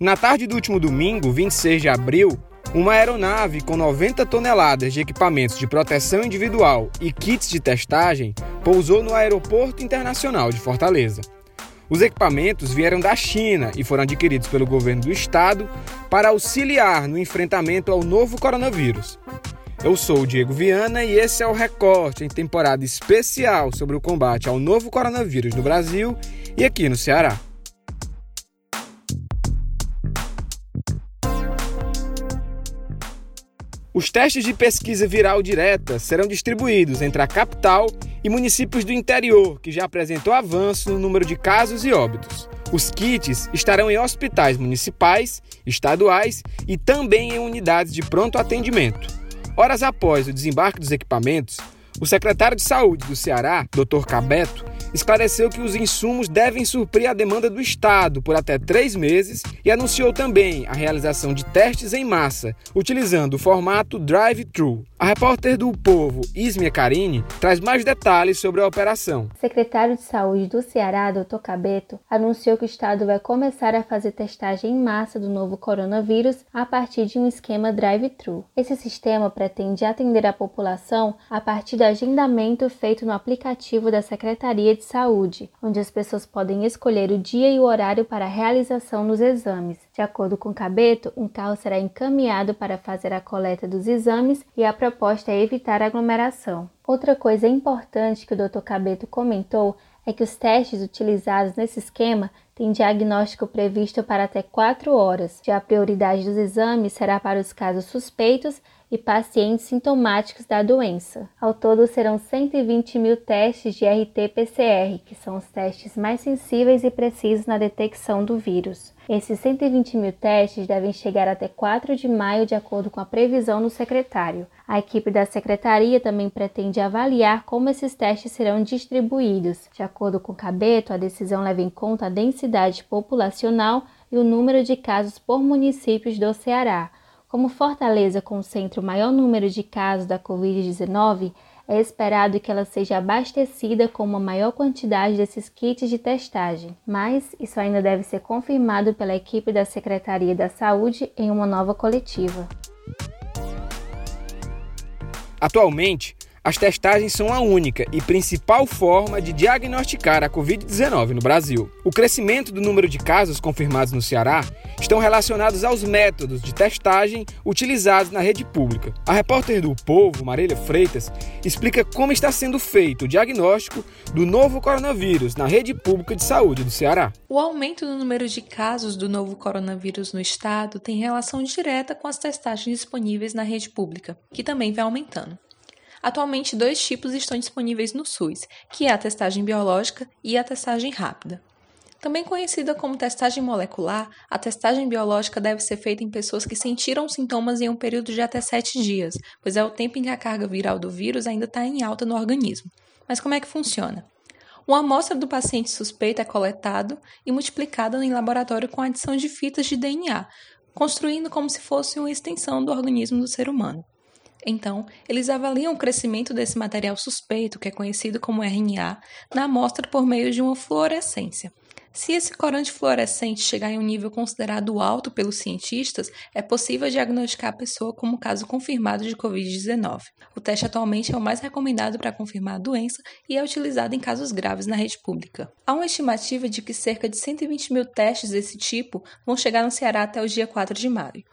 Na tarde do último domingo, 26 de abril, uma aeronave com 90 toneladas de equipamentos de proteção individual e kits de testagem pousou no Aeroporto Internacional de Fortaleza. Os equipamentos vieram da China e foram adquiridos pelo governo do estado para auxiliar no enfrentamento ao novo coronavírus. Eu sou o Diego Viana e esse é o Recorte em temporada especial sobre o combate ao novo coronavírus no Brasil e aqui no Ceará. Os testes de pesquisa viral direta serão distribuídos entre a capital e municípios do interior, que já apresentou avanço no número de casos e óbitos. Os kits estarão em hospitais municipais, estaduais e também em unidades de pronto atendimento. Horas após o desembarque dos equipamentos, o secretário de Saúde do Ceará, Dr. Cabeto, esclareceu que os insumos devem suprir a demanda do Estado por até três meses e anunciou também a realização de testes em massa, utilizando o formato drive-thru. A repórter do Povo, Ismia Carini, traz mais detalhes sobre a operação. Secretário de Saúde do Ceará, Dr. Cabeto, anunciou que o Estado vai começar a fazer testagem em massa do novo coronavírus a partir de um esquema drive-thru. Esse sistema pretende atender a população a partir do agendamento feito no aplicativo da Secretaria de Saúde, onde as pessoas podem escolher o dia e o horário para a realização dos exames. De acordo com Cabeto, um carro será encaminhado para fazer a coleta dos exames e a proposta é evitar aglomeração. Outra coisa importante que o Dr. Cabeto comentou é que os testes utilizados nesse esquema têm diagnóstico previsto para até 4 horas. Já a prioridade dos exames será para os casos suspeitos e pacientes sintomáticos da doença. Ao todo, serão 120 mil testes de RT-PCR, que são os testes mais sensíveis e precisos na detecção do vírus. Esses 120 mil testes devem chegar até 4 de maio, de acordo com a previsão do secretário. A equipe da secretaria também pretende avaliar como esses testes serão distribuídos. De acordo com Cabeto, a decisão leva em conta a densidade populacional e o número de casos por municípios do Ceará. Como Fortaleza concentra o maior número de casos da Covid-19, é esperado que ela seja abastecida com uma maior quantidade desses kits de testagem, mas isso ainda deve ser confirmado pela equipe da Secretaria da Saúde em uma nova coletiva. Atualmente, as testagens são a única e principal forma de diagnosticar a Covid-19 no Brasil. O crescimento do número de casos confirmados no Ceará estão relacionados aos métodos de testagem utilizados na rede pública. A repórter do Povo, Marília Freitas, explica como está sendo feito o diagnóstico do novo coronavírus na rede pública de saúde do Ceará. O aumento no número de casos do novo coronavírus no estado tem relação direta com as testagens disponíveis na rede pública, que também vem aumentando. Atualmente, dois tipos estão disponíveis no SUS, que é a testagem biológica e a testagem rápida. Também conhecida como testagem molecular, a testagem biológica deve ser feita em pessoas que sentiram sintomas em um período de até 7 dias, pois é o tempo em que a carga viral do vírus ainda está em alta no organismo. Mas como é que funciona? Uma amostra do paciente suspeito é coletada e multiplicada em laboratório com adição de fitas de DNA, construindo como se fosse uma extensão do organismo do ser humano. Então, eles avaliam o crescimento desse material suspeito, que é conhecido como RNA, na amostra por meio de uma fluorescência. Se esse corante fluorescente chegar em um nível considerado alto pelos cientistas, é possível diagnosticar a pessoa como caso confirmado de Covid-19. O teste atualmente é o mais recomendado para confirmar a doença e é utilizado em casos graves na rede pública. Há uma estimativa de que cerca de 120 mil testes desse tipo vão chegar no Ceará até o dia 4 de maio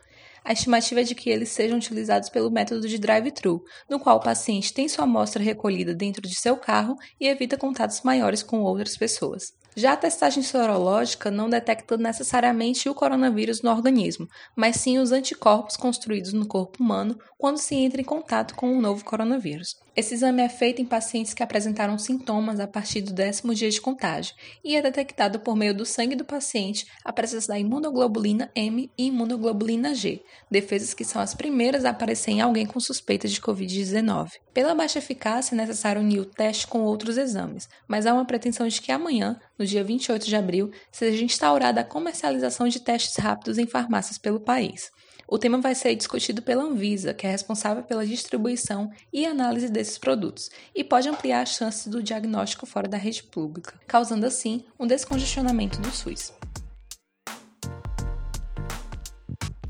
a estimativa é de que eles sejam utilizados pelo método de drive-thru, no qual o paciente tem sua amostra recolhida dentro de seu carro e evita contatos maiores com outras pessoas. Já a testagem sorológica não detecta necessariamente o coronavírus no organismo, mas sim os anticorpos construídos no corpo humano quando se entra em contato com o um novo coronavírus. Esse exame é feito em pacientes que apresentaram sintomas a partir do décimo dia de contágio e é detectado por meio do sangue do paciente a presença da imunoglobulina M e imunoglobulina G, defesas que são as primeiras a aparecer em alguém com suspeita de Covid-19. Pela baixa eficácia, é necessário unir o teste com outros exames, mas há uma pretensão de que amanhã, no dia 28 de abril, seja instaurada a comercialização de testes rápidos em farmácias pelo país. O tema vai ser discutido pela Anvisa, que é responsável pela distribuição e análise desses produtos, e pode ampliar as chances do diagnóstico fora da rede pública, causando assim um descongestionamento do SUS.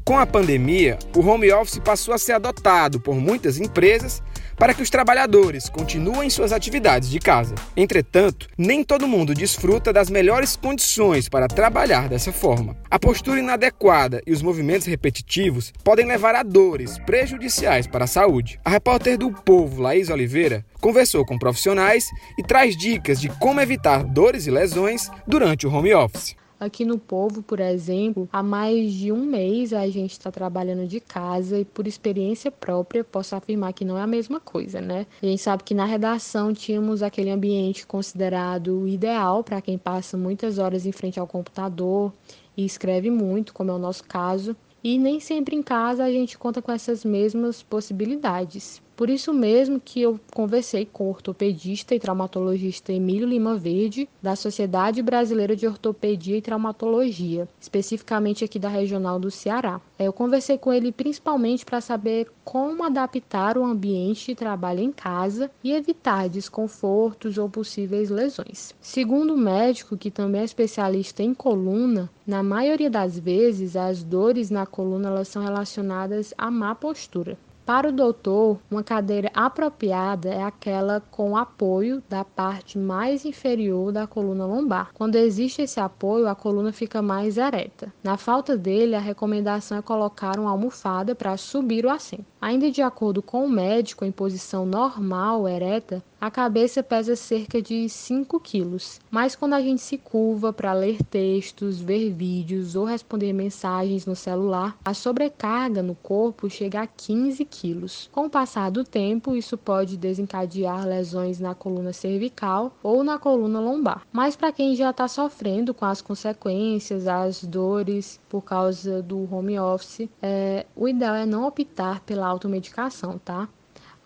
Com a pandemia, o home office passou a ser adotado por muitas empresas para que os trabalhadores continuem suas atividades de casa. Entretanto, nem todo mundo desfruta das melhores condições para trabalhar dessa forma. A postura inadequada e os movimentos repetitivos podem levar a dores prejudiciais para a saúde. A repórter do Povo, Laís Oliveira, conversou com profissionais e traz dicas de como evitar dores e lesões durante o home office. Aqui no Povo, por exemplo, há mais de um mês a gente está trabalhando de casa e, por experiência própria, posso afirmar que não é a mesma coisa, né? A gente sabe que na redação tínhamos aquele ambiente considerado ideal para quem passa muitas horas em frente ao computador e escreve muito, como é o nosso caso. E nem sempre em casa a gente conta com essas mesmas possibilidades. Por isso mesmo que eu conversei com o ortopedista e traumatologista Emílio Lima Verde, da Sociedade Brasileira de Ortopedia e Traumatologia, especificamente aqui da Regional do Ceará. Eu conversei com ele principalmente para saber como adaptar o ambiente de trabalho em casa e evitar desconfortos ou possíveis lesões. Segundo o médico, que também é especialista em coluna, na maioria das vezes as dores na coluna elas são relacionadas à má postura. Para o doutor, uma cadeira apropriada é aquela com apoio da parte mais inferior da coluna lombar. Quando existe esse apoio, a coluna fica mais ereta. Na falta dele, a recomendação é colocar uma almofada para subir o assento. Ainda de acordo com o médico, em posição normal, ereta, a cabeça pesa cerca de 5 quilos, mas quando a gente se curva para ler textos, ver vídeos ou responder mensagens no celular, a sobrecarga no corpo chega a 15 quilos. Com o passar do tempo, isso pode desencadear lesões na coluna cervical ou na coluna lombar. Mas para quem já está sofrendo com as consequências, as dores por causa do home office, é, o ideal é não optar pela automedicação, tá?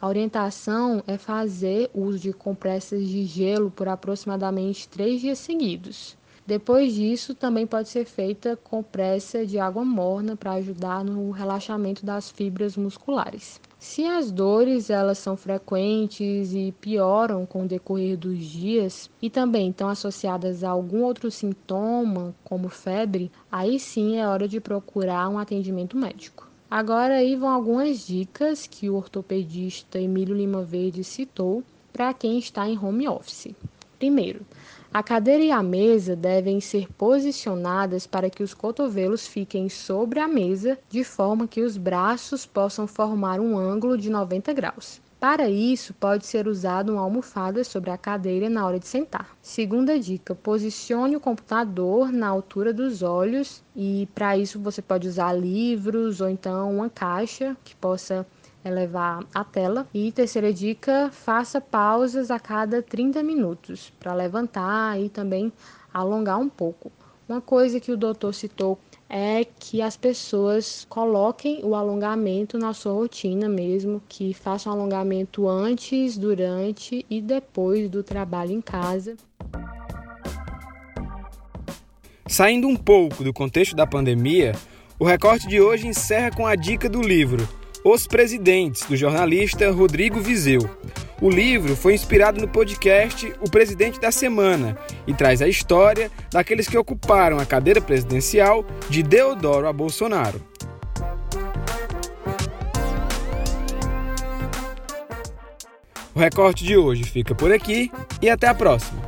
A orientação é fazer uso de compressas de gelo por aproximadamente três dias seguidos. Depois disso, também pode ser feita compressa de água morna para ajudar no relaxamento das fibras musculares. Se as dores elas são frequentes e pioram com o decorrer dos dias e também estão associadas a algum outro sintoma, como febre, aí sim é hora de procurar um atendimento médico. Agora aí vão algumas dicas que o ortopedista Emílio Lima Verde citou para quem está em home office. Primeiro, a cadeira e a mesa devem ser posicionadas para que os cotovelos fiquem sobre a mesa, de forma que os braços possam formar um ângulo de 90 graus. Para isso, pode ser usado uma almofada sobre a cadeira na hora de sentar. Segunda dica: posicione o computador na altura dos olhos e para isso você pode usar livros ou então uma caixa que possa elevar a tela. E terceira dica: faça pausas a cada 30 minutos para levantar e também alongar um pouco. Uma coisa que o doutor citou é que as pessoas coloquem o alongamento na sua rotina mesmo, que façam alongamento antes, durante e depois do trabalho em casa. Saindo um pouco do contexto da pandemia, o recorte de hoje encerra com a dica do livro Os Presidentes, do jornalista Rodrigo Vizeu. O livro foi inspirado no podcast O Presidente da Semana e traz a história daqueles que ocuparam a cadeira presidencial de Deodoro a Bolsonaro. O recorte de hoje fica por aqui e até a próxima.